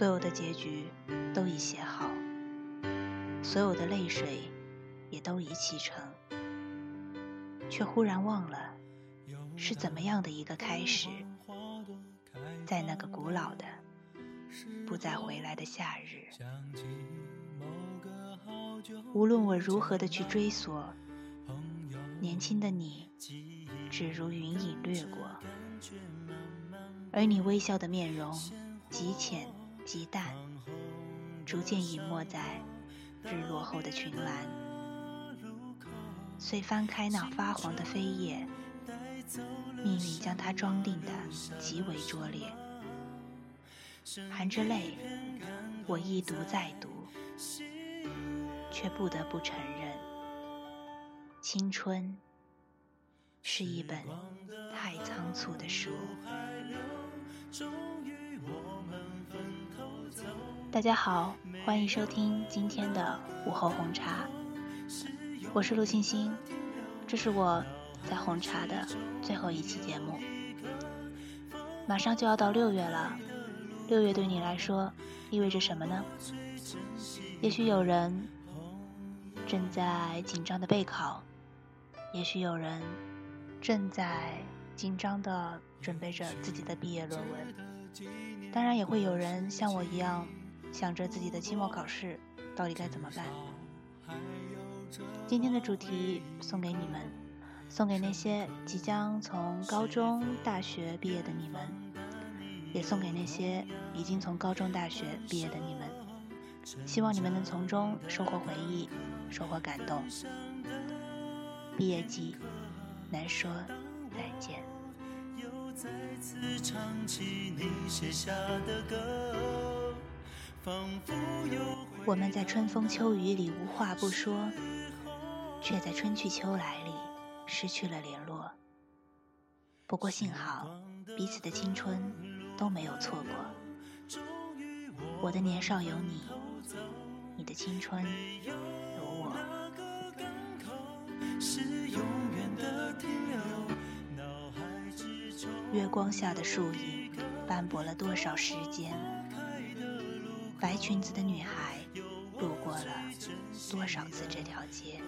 所有的结局都已写好，所有的泪水也都已启程，却忽然忘了是怎么样的一个开始，在那个古老的、不再回来的夏日。无论我如何的去追索，年轻的你，只如云影掠过，而你微笑的面容极浅极淡，逐渐隐没在日落后的群岚。遂翻开那发黄的扉页，命运将它装订的极为拙劣，含着泪，我一读再读。却不得不承认，青春是一本太仓促的书。大家好，欢迎收听今天的午后红茶，我是陆欣欣，这是我在红茶的最后一期节目。马上就要到六月了，六月对你来说意味着什么呢？也许有人。正在紧张的备考，也许有人正在紧张的准备着自己的毕业论文，当然也会有人像我一样想着自己的期末考试到底该怎么办。今天的主题送给你们，送给那些即将从高中、大学毕业的你们，也送给那些已经从高中、大学毕业的你们。希望你们能从中收获回忆，收获感动。毕业季，难说再见。我们在春风秋雨里无话不说，却在春去秋来里失去了联络。不过幸好，彼此的青春都没有错过。我的年少有你。你的青春有我。月光下的树影斑驳了多少时间？白裙子的女孩路过了多少次这条街？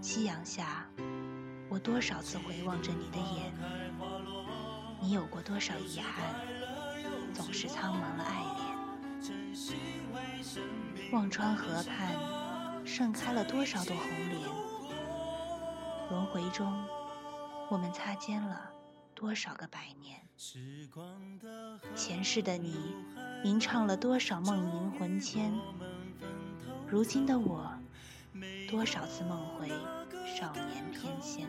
夕阳下，我多少次回望着你的眼？你有过多少遗憾？总是苍茫了爱恋。忘川河畔盛开了多少朵红莲？轮回中，我们擦肩了多少个百年？前世的你吟唱了多少梦萦魂牵？如今的我，多少次梦回少年翩跹？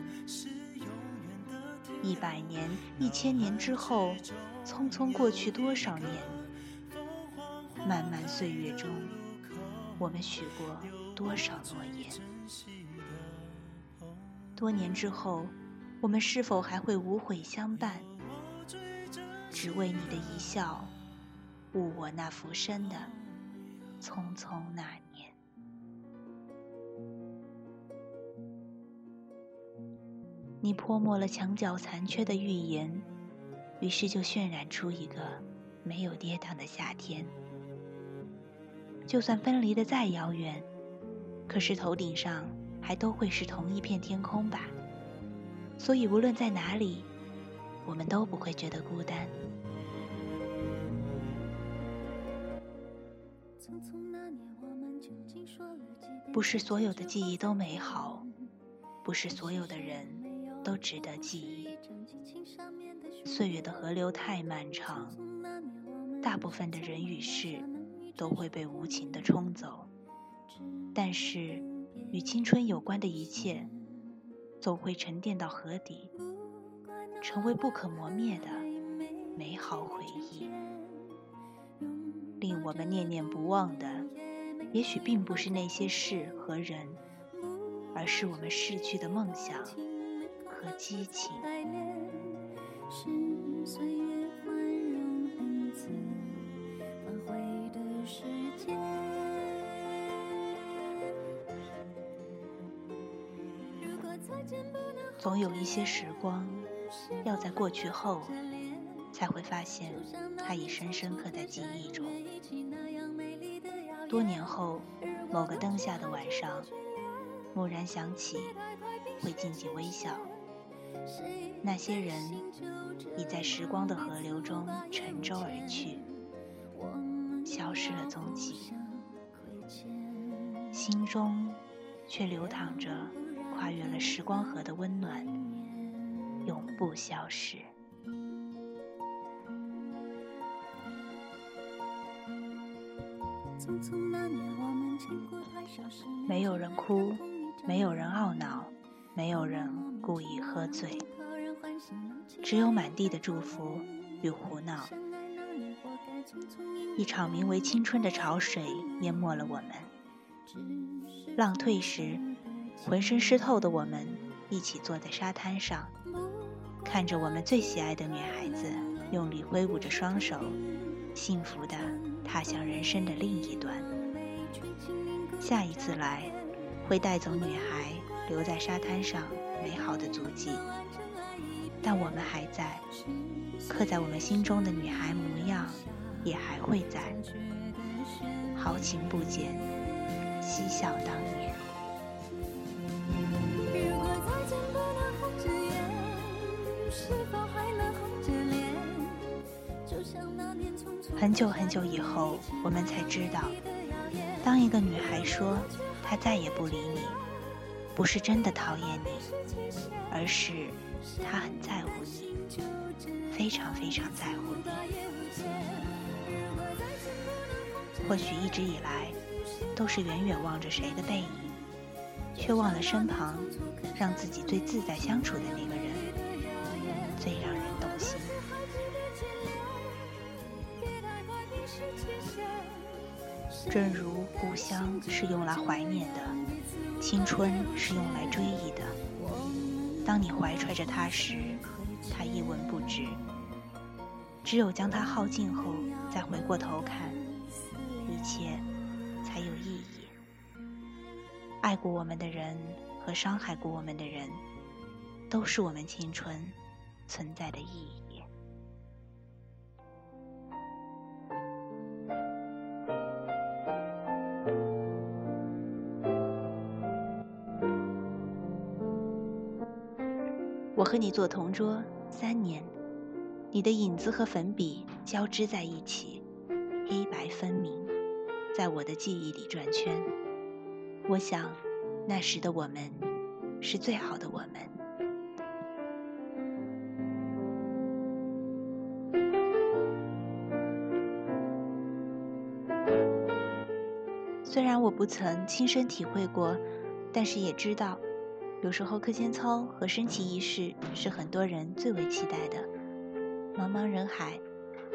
一百年、一千年之后，匆匆过去多少年？漫漫岁月中，我们许过多少诺言？多年之后，我们是否还会无悔相伴？只为你的一笑，误我那浮生的匆匆那年。你泼墨了墙角残缺的预言，于是就渲染出一个没有跌宕的夏天。就算分离的再遥远，可是头顶上还都会是同一片天空吧。所以无论在哪里，我们都不会觉得孤单。不是所有的记忆都美好，不是所有的人都值得记忆。岁月的河流太漫长，大部分的人与事。都会被无情的冲走，但是与青春有关的一切，总会沉淀到河底，成为不可磨灭的美好回忆。令我们念念不忘的，也许并不是那些事和人，而是我们逝去的梦想和激情。总有一些时光，要在过去后，才会发现它已深深刻在记忆中。多年后，某个灯下的晚上，蓦然想起，会静静微笑。那些人已在时光的河流中沉舟而去，消失了踪迹，心中却流淌着跨越了时光河的温暖，永不消失。没有人哭，没有人懊恼，没有人故意喝醉，只有满地的祝福与胡闹。一场名为青春的潮水淹没了我们。浪退时，浑身湿透的我们一起坐在沙滩上，看着我们最喜爱的女孩子用力挥舞着双手，幸福的。踏向人生的另一端。下一次来，会带走女孩留在沙滩上美好的足迹，但我们还在，刻在我们心中的女孩模样也还会在。豪情不减，嬉笑当年。很久很久以后，我们才知道，当一个女孩说她再也不理你，不是真的讨厌你，而是她很在乎你，非常非常在乎你。或许一直以来，都是远远望着谁的背影，却忘了身旁让自己最自在相处的那个人，正如故乡是用来怀念的，青春是用来追忆的。当你怀揣着它时，它一文不值；只有将它耗尽后，再回过头看，一切才有意义。爱过我们的人和伤害过我们的人，都是我们青春存在的意义。和你做同桌三年，你的影子和粉笔交织在一起，黑白分明，在我的记忆里转圈。我想，那时的我们是最好的我们。虽然我不曾亲身体会过，但是也知道。有时候课间操和升旗仪式是很多人最为期待的。茫茫人海，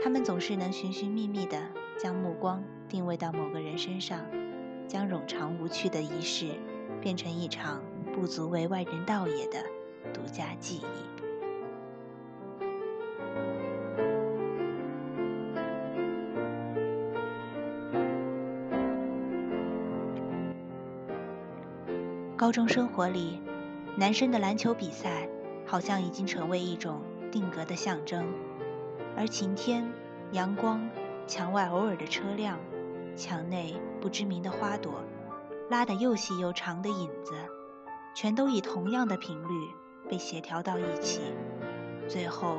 他们总是能寻寻觅觅地将目光定位到某个人身上，将冗长无趣的仪式变成一场不足为外人道也的独家记忆。高中生活里。男生的篮球比赛好像已经成为一种定格的象征，而晴天、阳光、墙外偶尔的车辆、墙内不知名的花朵，拉得又细又长的影子，全都以同样的频率被协调到一起，最后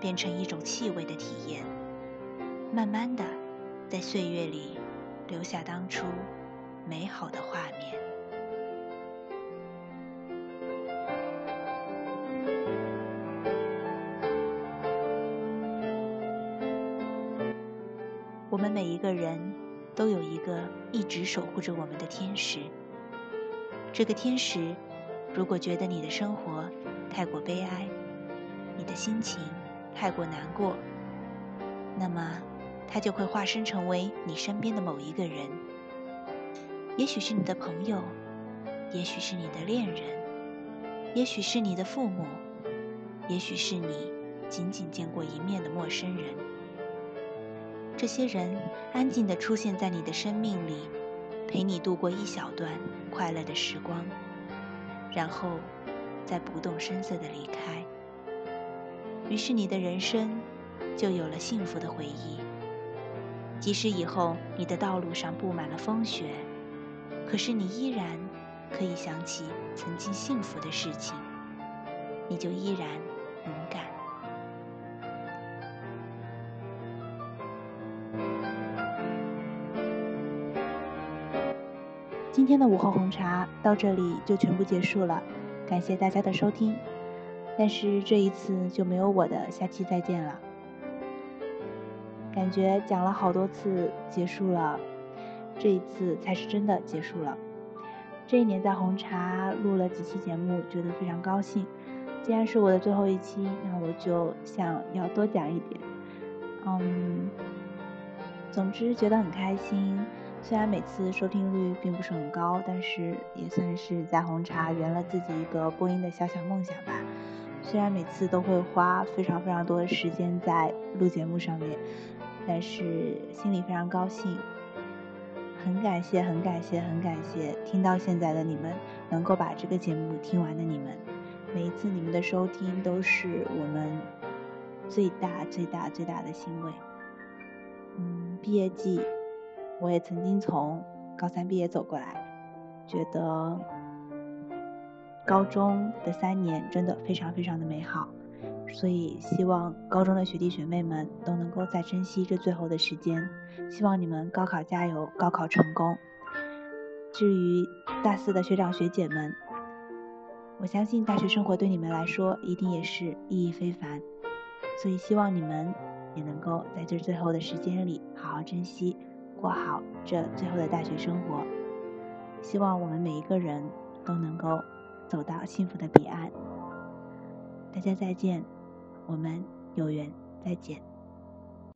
变成一种气味的体验，慢慢的在岁月里留下当初美好的画面。一个人都有一个一直守护着我们的天使。这个天使，如果觉得你的生活太过悲哀，你的心情太过难过，那么他就会化身成为你身边的某一个人。也许是你的朋友，也许是你的恋人，也许是你的父母，也许是你仅仅见过一面的陌生人。这些人安静地出现在你的生命里，陪你度过一小段快乐的时光，然后再不动声色地离开。于是你的人生就有了幸福的回忆。即使以后你的道路上布满了风雪，可是你依然可以想起曾经幸福的事情，你就依然勇敢。今天的午后红茶到这里就全部结束了，感谢大家的收听。但是这一次就没有我的下期再见了。感觉讲了好多次结束了，这一次才是真的结束了。这一年在红茶录了几期节目，觉得非常高兴。既然是我的最后一期，那我就想要多讲一点。嗯，总之觉得很开心。虽然每次收听率并不是很高，但是也算是在红茶圆了自己一个播音的小小梦想吧。虽然每次都会花非常非常多的时间在录节目上面，但是心里非常高兴。很感谢，很感谢，很感谢听到现在的你们，能够把这个节目听完的你们。每一次你们的收听都是我们最大最大最大的欣慰。嗯，毕业季，我也曾经从高三毕业走过来，觉得。高中的三年真的非常非常的美好，所以希望高中的学弟学妹们都能够再珍惜这最后的时间。希望你们高考加油，高考成功。至于大四的学长学姐们，我相信大学生活对你们来说一定也是意义非凡，所以希望你们也能够在这最后的时间里好好珍惜，过好这最后的大学生活。希望我们每一个人都能够。走到幸福的彼岸，大家再见，我们有缘再见。